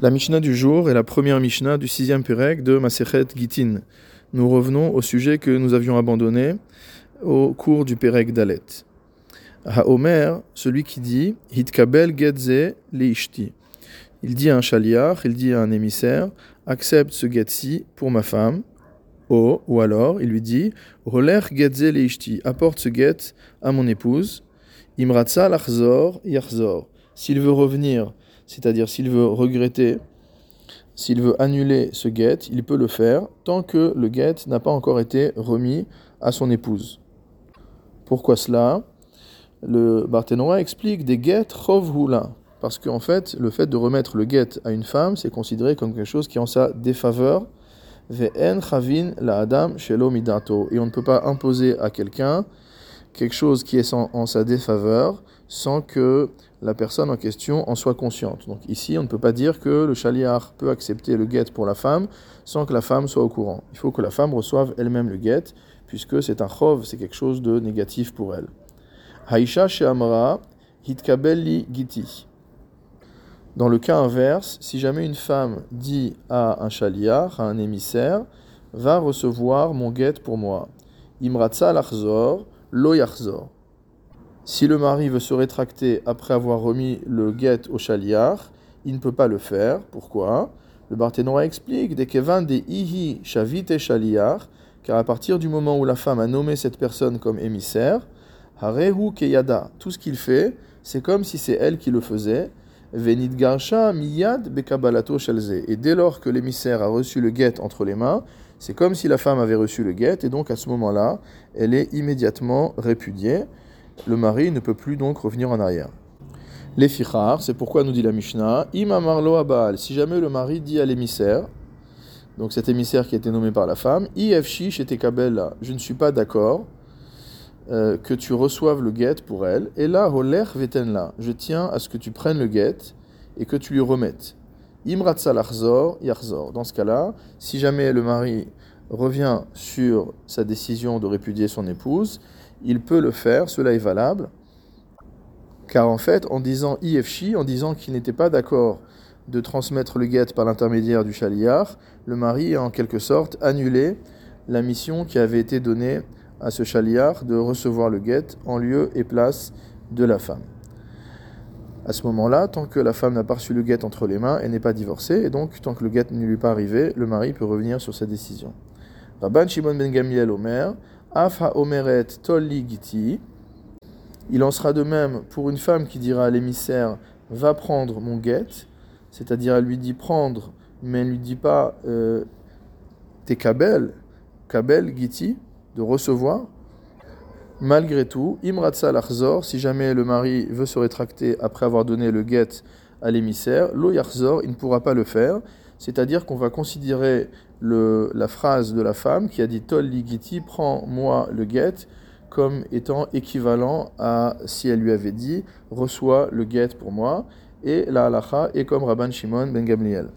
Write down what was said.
La Mishnah du jour est la première Mishnah du sixième Pérec de Masechet Gitin. Nous revenons au sujet que nous avions abandonné au cours du Pérec Dalet. Haomer, celui qui dit Hitkabel Getze Leishti. Il dit à un chaliar, il dit à un émissaire Accepte ce get pour ma femme. O, ou alors, il lui dit Roler Getze Leishti. Apporte ce get à mon épouse. Imratza Lachzor Yachzor. S'il veut revenir c'est-à-dire s'il veut regretter, s'il veut annuler ce guet, il peut le faire tant que le guet n'a pas encore été remis à son épouse. Pourquoi cela? Le Barthénois explique des guets hula, parce qu'en fait, le fait de remettre le guet à une femme, c'est considéré comme quelque chose qui est en sa défaveur. La. Et on ne peut pas imposer à quelqu'un quelque chose qui est en sa défaveur sans que la personne en question en soit consciente. Donc ici, on ne peut pas dire que le chaliar peut accepter le guet pour la femme sans que la femme soit au courant. Il faut que la femme reçoive elle-même le guet, puisque c'est un chov, c'est quelque chose de négatif pour elle. Haïcha Amra hitkabelli giti. Dans le cas inverse, si jamais une femme dit à un chaliar, à un émissaire, va recevoir mon guet pour moi. Imratza lachzor, lo. Si le mari veut se rétracter après avoir remis le guet au chaliar, il ne peut pas le faire. Pourquoi? Le Barthénois explique Kevin des Ihi Shavite Chaliar, car à partir du moment où la femme a nommé cette personne comme émissaire, Harehu Keyada, tout ce qu'il fait, c'est comme si c'est elle qui le faisait. Venit Garsha Miyad Bekabalato Shalze. Et dès lors que l'émissaire a reçu le guet entre les mains, c'est comme si la femme avait reçu le guet, et donc à ce moment-là, elle est immédiatement répudiée le mari ne peut plus donc revenir en arrière. Les fichar, c'est pourquoi nous dit la Mishnah, Imamarlo Abal, si jamais le mari dit à l'émissaire, donc cet émissaire qui a été nommé par la femme, Ifshi chez je ne suis pas d'accord euh, que tu reçoives le guet pour elle, et là, Holer Vetenla, je tiens à ce que tu prennes le guet et que tu lui remettes. Imratsalachzor, Yarzor. Dans ce cas-là, si jamais le mari revient sur sa décision de répudier son épouse, il peut le faire, cela est valable, car en fait, en disant IFC, en disant qu'il n'était pas d'accord de transmettre le guet par l'intermédiaire du chaliar, le mari a en quelque sorte annulé la mission qui avait été donnée à ce chaliar de recevoir le guet en lieu et place de la femme. À ce moment-là, tant que la femme n'a pas reçu le guet entre les mains, elle n'est pas divorcée, et donc tant que le guet ne lui est pas arrivé, le mari peut revenir sur sa décision. Rabban Shimon ben Gamliel Omer, Afa Omeret Tolli Giti. Il en sera de même pour une femme qui dira à l'émissaire Va prendre mon guet, c'est-à-dire elle lui dit prendre, mais elle ne lui dit pas euh, T'es kabel, kabel Giti, de recevoir. Malgré tout, Imratsa Lachzor, si jamais le mari veut se rétracter après avoir donné le guet à l'émissaire, Lo Yachzor, il ne pourra pas le faire c'est-à-dire qu'on va considérer la phrase de la femme qui a dit Tol ligiti, prends-moi le guet, comme étant équivalent à si elle lui avait dit reçois le guet pour moi, et la halacha est comme Rabban Shimon ben Gamliel.